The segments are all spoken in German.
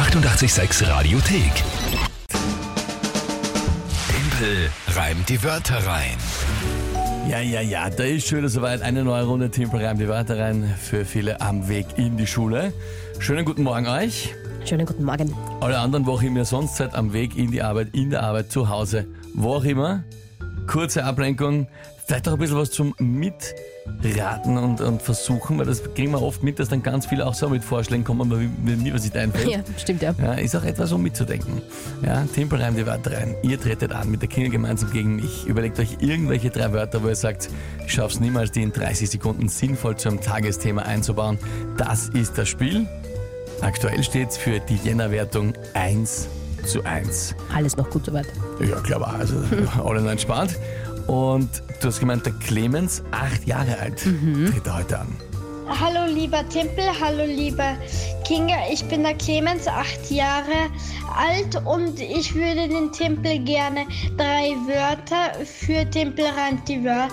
886 Radiothek. Tempel reimt die Wörter rein. Ja, ja, ja, da ist schon wieder soweit. Eine neue Runde Tempel reimt die Wörter rein für viele am Weg in die Schule. Schönen guten Morgen euch. Schönen guten Morgen. Alle anderen, wo auch immer ihr sonst seid, am Weg in die Arbeit, in der Arbeit, zu Hause, wo auch immer. Kurze Ablenkung, vielleicht auch ein bisschen was zum Mitraten und, und Versuchen, weil das kriegen wir oft mit, dass dann ganz viele auch so mit Vorschlägen kommen, aber mir was nicht einfällt. Ja, stimmt ja. Ja, ist auch etwas, um mitzudenken. Ja, Tempel reimt die Wörter rein. Ihr tretet an mit der Kinder gemeinsam gegen mich. Überlegt euch irgendwelche drei Wörter, wo ihr sagt, ich schaff's niemals, die in 30 Sekunden sinnvoll zu einem Tagesthema einzubauen. Das ist das Spiel. Aktuell steht's für die Jänner-Wertung 1 zu 1. Alles noch gut soweit. Ja, klar, war also alle noch entspannt. Und du hast gemeint, der Clemens, acht Jahre alt, tritt er heute an. Hallo lieber Tempel, hallo lieber Kinga, ich bin der Clemens, acht Jahre alt und ich würde den Tempel gerne drei Wörter für Tempel die Wörter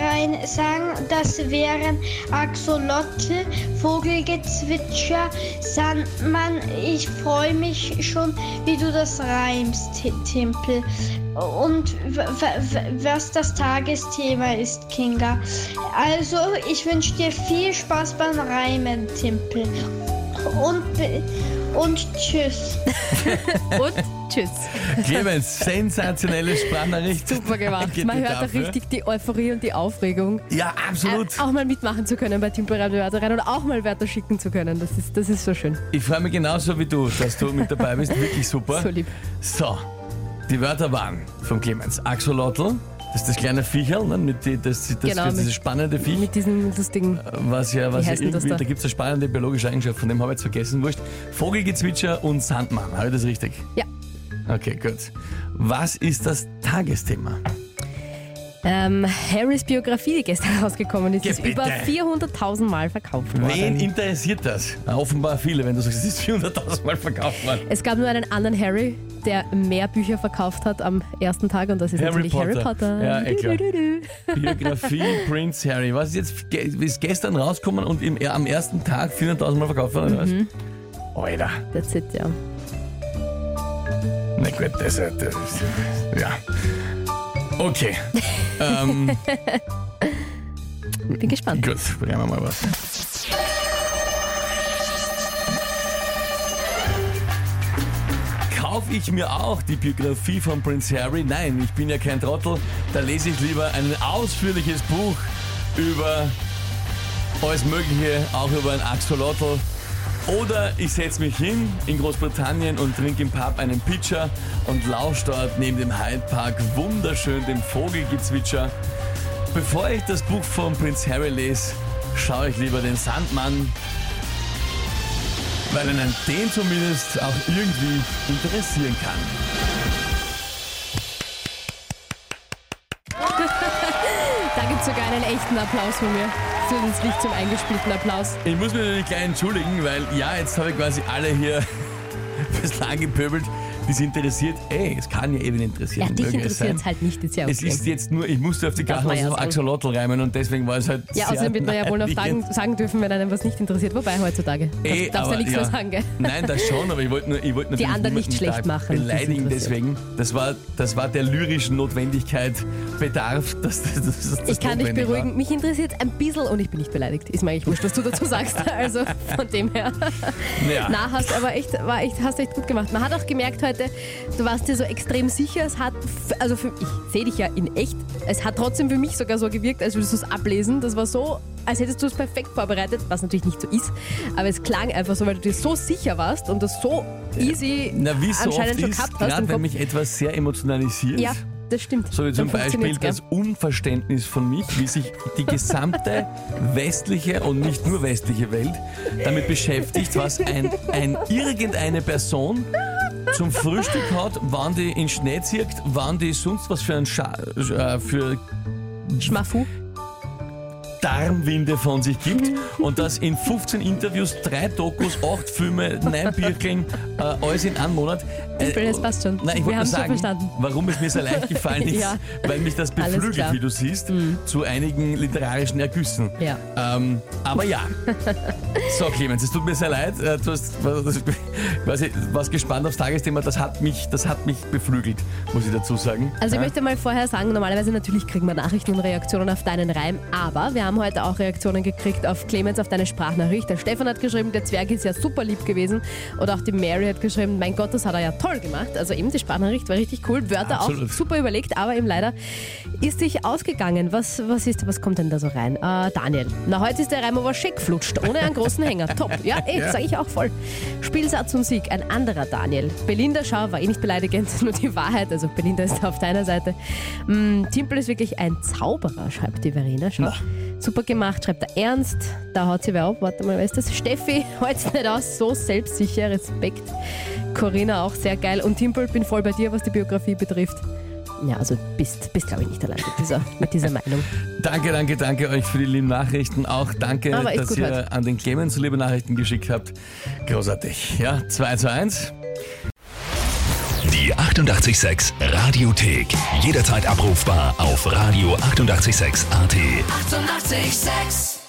rein sagen. Das wären Axolotl, Vogelgezwitscher, Sandmann. Ich freue mich schon, wie du das reimst, Tempel. Und was das Tagesthema ist, Kinga. Also, ich wünsche dir viel Spaß beim Reimen, Tempel. Und, und tschüss. Und tschüss. Clemens, sensationelle Sprachnachricht. Super gemacht. Danke Man hört auch dafür. richtig die Euphorie und die Aufregung. Ja, absolut. Äh, auch mal mitmachen zu können bei Timpelreim die Wörter rein und auch mal Wörter schicken zu können. Das ist, das ist so schön. Ich freue mich genauso wie du, dass du mit dabei bist. Wirklich super. So lieb. So, die Wörter waren vom Clemens. Axolotl, das ist das kleine Viecherl, ne, mit die, das, das, Genau, das, dieses spannende Viech. Mit diesen lustigen. Was ja, was ja heißt denn das irgendwie, da, da? gibt es eine spannende biologische Eigenschaft, von dem habe ich jetzt vergessen, wurscht. Vogelgezwitscher und Sandmann, habe ich das richtig? Ja. Okay, gut. Was ist das Tagesthema? Ähm, Harrys Biografie, die gestern rausgekommen ist, Ja, ist über bitte. 400.000 Mal verkauft worden. Wen interessiert das? Offenbar viele, wenn du sagst, es ist 400.000 Mal verkauft worden. Es gab nur einen anderen Harry, der mehr Bücher verkauft hat am ersten Tag und das ist Harry natürlich Potter. Harry Potter. Ja, eh klar. Biografie Prince Harry. Was ist jetzt ge- ist gestern rausgekommen und im, am ersten Tag 400.000 Mal verkauft worden, Mhm. Alter. That's it, ja. Na gut, das, das, das ja. Okay. ähm, Bin gespannt. gut, bringen wir mal was. Kaufe ich mir auch die Biografie von Prince Harry? Nein, ich bin ja kein Trottel. Da lese ich lieber ein ausführliches Buch über alles Mögliche, auch über ein Axolotl. Oder ich setze mich hin in Großbritannien und trinke im Pub einen Pitcher und lausche dort neben dem Hyde Park wunderschön dem Vogelgezwitscher. Bevor ich das Buch von Prince Harry lese, schaue ich lieber den Sandmann, weil einen den zumindest auch irgendwie interessieren kann. Sogar einen echten Applaus von mir. Zusätzlich zum eingespielten Applaus. Ich muss mich natürlich gleich entschuldigen, weil ja, jetzt habe ich quasi alle hier bislang gepöbelt, die es interessiert. Ey, es kann ja eben interessieren. Ja, dich interessiert es halt nicht, ist ja okay. Es ist jetzt nur, ich musste auf die Gachen ja auf. Axolotl reimen und deswegen war es halt ja, außerdem wird man ja wohl noch sagen, sagen dürfen, wenn einem was nicht interessiert. Wobei heutzutage. Eh, Darfst, ja nichts mehr sagen, gell? Nein, das schon, aber ich wollte nur, ich wollte natürlich anderen nicht schlecht da machen, das beleidigen deswegen. Das war, das war der lyrischen Notwendigkeit bedarf, dass das, das, das Ich kann dich beruhigen. Mich interessiert ein bisschen und ich bin nicht beleidigt. Ist mir eigentlich wurscht, was du dazu sagst. Also von dem her. War. Ja. Na, hast aber echt, war echt, hast echt gut gemacht. Man hat auch gemerkt heute, du warst dir so extrem sicher. Es hat, also für, ich sehe dich ja in echt. Es hat trotzdem für mich sogar so gewirkt, als würdest du es ablesen. Das war so, als hättest du es perfekt vorbereitet, was natürlich nicht so ist. Aber es klang einfach so, weil du dir so sicher warst und das so easy Na, wie so anscheinend schon ist, gehabt hast gerade wenn mich etwas sehr emotionalisiert, Ja, das stimmt. so wie zum Beispiel das Unverständnis von mich, wie sich die gesamte westliche und nicht nur westliche Welt damit beschäftigt, was ein, ein irgendeine Person zum Frühstück hat, wann die in Schnee zieht, wann die sonst was für ein Scha äh, für? Schmafu. Darmwinde von sich gibt und das in 15 Interviews, drei Dokus, acht Filme, neun Birkeln, äh, alles in einem Monat. Äh, Simpel, das passt schon. Nein, ich wollte sagen, verstanden. warum es mir so leicht gefallen ist, Ja. weil mich das beflügelt. Mhm. wie du siehst, zu einigen literarischen Ergüssen. Ja. Ähm, aber ja, So, Clemens, es tut mir sehr leid. äh, Du hast was, was gespannt aufs Tagesthema. Das hat, mich, das hat mich beflügelt, muss ich dazu sagen. Also ich Ja? möchte mal vorher sagen, normalerweise natürlich kriegen wir Nachrichten und Reaktionen auf deinen Reim, aber wir haben heute auch Reaktionen gekriegt auf Clemens, auf deine Sprachnachricht. Der Stefan hat geschrieben, der Zwerg ist ja super lieb gewesen und auch die Mary hat geschrieben, mein Gott, das hat er ja toll gemacht. Also eben die Sprachnachricht war richtig cool, Wörter Absolut. auch super überlegt, aber eben leider ist sich ausgegangen. Was, was, ist, was kommt denn da so rein? Äh, Daniel, na heute ist der Reim aber schick flutscht, ohne einen großen Hänger. Top, ja, eh, Ja. sage ich auch voll. Spielsatz und Sieg, ein anderer Daniel. Belinda, schau, war eh nicht beleidigend, nur die Wahrheit. Also Belinda ist da auf deiner Seite. Mm, Timpel ist wirklich ein Zauberer, schreibt die Verena. Schau. Super gemacht, schreibt der Ernst. Da haut sie wer auf. Warte mal, wer ist das? Steffi, heute nicht aus, so selbstsicher, Respekt. Corinna auch sehr geil. Und Timpel, bin voll bei dir, was die Biografie betrifft. Ja, also bist, bist glaube ich nicht allein mit dieser, mit dieser Meinung. Danke, danke, danke euch für die lieben Nachrichten. Auch danke, dass ihr heute. an den Clemens so liebe Nachrichten geschickt habt. Großartig. Ja, 2 zu 1. Die 886 Radiothek. Jederzeit abrufbar auf radio886.at. 886! 886